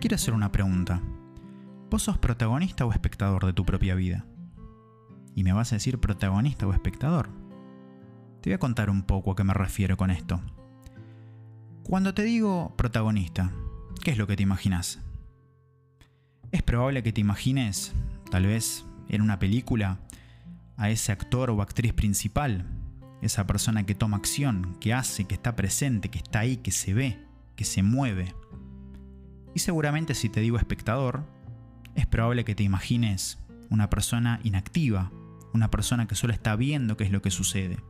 quiero hacer una pregunta. ¿Vos sos protagonista o espectador de tu propia vida? Y me vas a decir protagonista o espectador. Te voy a contar un poco a qué me refiero con esto. Cuando te digo protagonista, ¿qué es lo que te imaginas? Es probable que te imagines, tal vez en una película, a ese actor o actriz principal, esa persona que toma acción, que hace, que está presente, que está ahí, que se ve, que se mueve. Y seguramente si te digo espectador, es probable que te imagines una persona inactiva, una persona que solo está viendo qué es lo que sucede.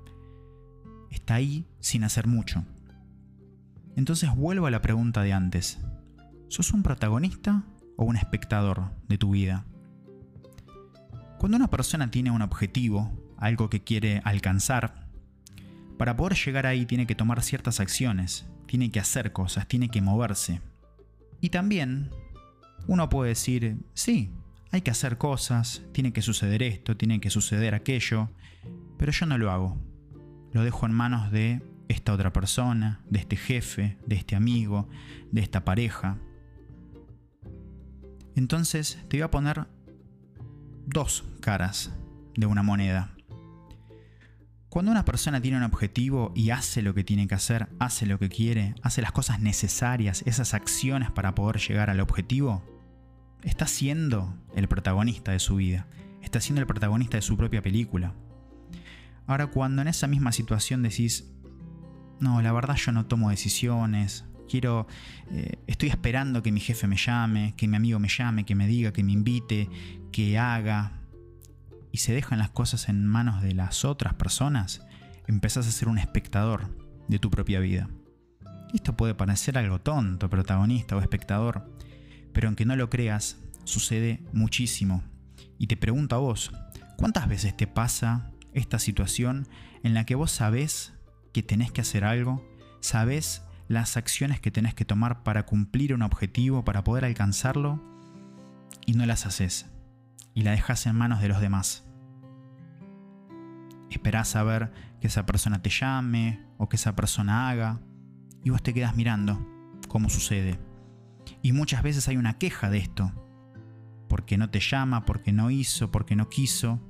Está ahí sin hacer mucho. Entonces vuelvo a la pregunta de antes. ¿Sos un protagonista o un espectador de tu vida? Cuando una persona tiene un objetivo, algo que quiere alcanzar, para poder llegar ahí tiene que tomar ciertas acciones, tiene que hacer cosas, tiene que moverse. Y también uno puede decir, sí, hay que hacer cosas, tiene que suceder esto, tiene que suceder aquello, pero yo no lo hago. Lo dejo en manos de esta otra persona, de este jefe, de este amigo, de esta pareja. Entonces te voy a poner dos caras de una moneda. Cuando una persona tiene un objetivo y hace lo que tiene que hacer, hace lo que quiere, hace las cosas necesarias, esas acciones para poder llegar al objetivo, está siendo el protagonista de su vida, está siendo el protagonista de su propia película. Ahora, cuando en esa misma situación decís, no, la verdad yo no tomo decisiones, quiero, eh, estoy esperando que mi jefe me llame, que mi amigo me llame, que me diga, que me invite, que haga, y se dejan las cosas en manos de las otras personas, empezás a ser un espectador de tu propia vida. Esto puede parecer algo tonto, protagonista o espectador, pero aunque no lo creas, sucede muchísimo. Y te pregunto a vos, ¿cuántas veces te pasa esta situación en la que vos sabés que tenés que hacer algo, sabés las acciones que tenés que tomar para cumplir un objetivo, para poder alcanzarlo, y no las haces? Y la dejas en manos de los demás. Esperás a ver que esa persona te llame o que esa persona haga y vos te quedas mirando cómo sucede. Y muchas veces hay una queja de esto, porque no te llama, porque no hizo, porque no quiso.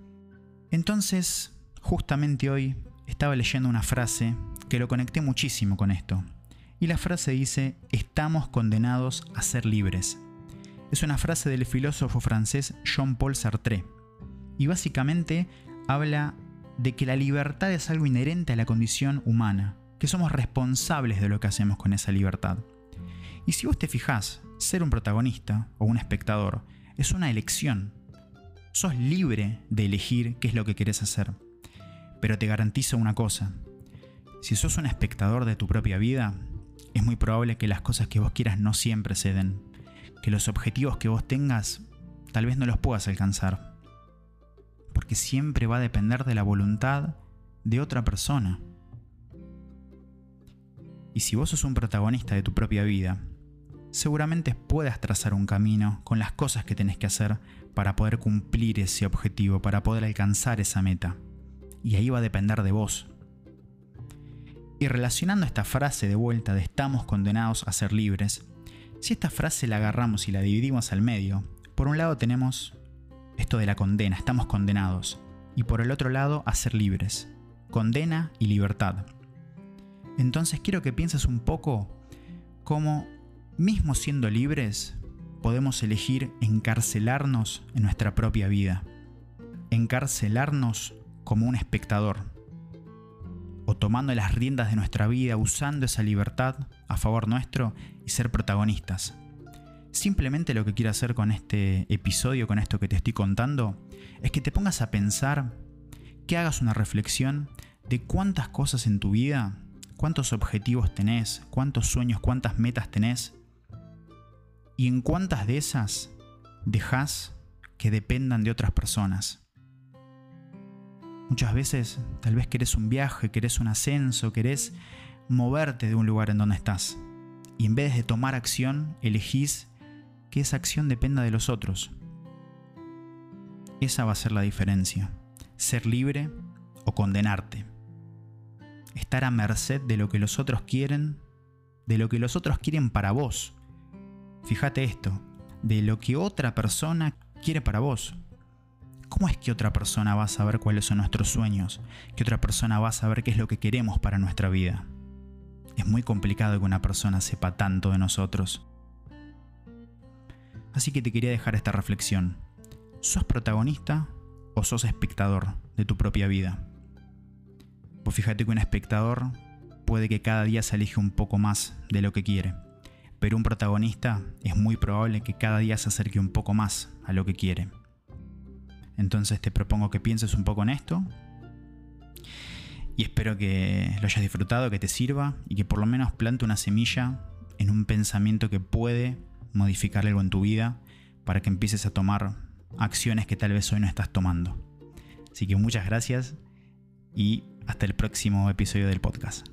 Entonces, justamente hoy estaba leyendo una frase que lo conecté muchísimo con esto. Y la frase dice, estamos condenados a ser libres es una frase del filósofo francés Jean-Paul Sartre. Y básicamente habla de que la libertad es algo inherente a la condición humana, que somos responsables de lo que hacemos con esa libertad. Y si vos te fijás, ser un protagonista o un espectador es una elección. Sos libre de elegir qué es lo que querés hacer. Pero te garantizo una cosa. Si sos un espectador de tu propia vida, es muy probable que las cosas que vos quieras no siempre se den que los objetivos que vos tengas tal vez no los puedas alcanzar. Porque siempre va a depender de la voluntad de otra persona. Y si vos sos un protagonista de tu propia vida, seguramente puedas trazar un camino con las cosas que tenés que hacer para poder cumplir ese objetivo, para poder alcanzar esa meta. Y ahí va a depender de vos. Y relacionando esta frase de vuelta de estamos condenados a ser libres, si esta frase la agarramos y la dividimos al medio, por un lado tenemos esto de la condena, estamos condenados, y por el otro lado a ser libres, condena y libertad. Entonces quiero que pienses un poco cómo, mismo siendo libres, podemos elegir encarcelarnos en nuestra propia vida, encarcelarnos como un espectador, o tomando las riendas de nuestra vida, usando esa libertad a favor nuestro y ser protagonistas. Simplemente lo que quiero hacer con este episodio, con esto que te estoy contando, es que te pongas a pensar, que hagas una reflexión de cuántas cosas en tu vida, cuántos objetivos tenés, cuántos sueños, cuántas metas tenés, y en cuántas de esas dejas que dependan de otras personas. Muchas veces tal vez querés un viaje, querés un ascenso, querés moverte de un lugar en donde estás. Y en vez de tomar acción, elegís que esa acción dependa de los otros. Esa va a ser la diferencia. Ser libre o condenarte. Estar a merced de lo que los otros quieren, de lo que los otros quieren para vos, fíjate esto, de lo que otra persona quiere para vos. ¿Cómo es que otra persona va a saber cuáles son nuestros sueños? ¿Que otra persona va a saber qué es lo que queremos para nuestra vida? Es muy complicado que una persona sepa tanto de nosotros. Así que te quería dejar esta reflexión. ¿Sos protagonista o sos espectador de tu propia vida? Pues fíjate que un espectador puede que cada día se aleje un poco más de lo que quiere, pero un protagonista es muy probable que cada día se acerque un poco más a lo que quiere. Entonces te propongo que pienses un poco en esto y espero que lo hayas disfrutado, que te sirva y que por lo menos plante una semilla en un pensamiento que puede modificar algo en tu vida para que empieces a tomar acciones que tal vez hoy no estás tomando. Así que muchas gracias y hasta el próximo episodio del podcast.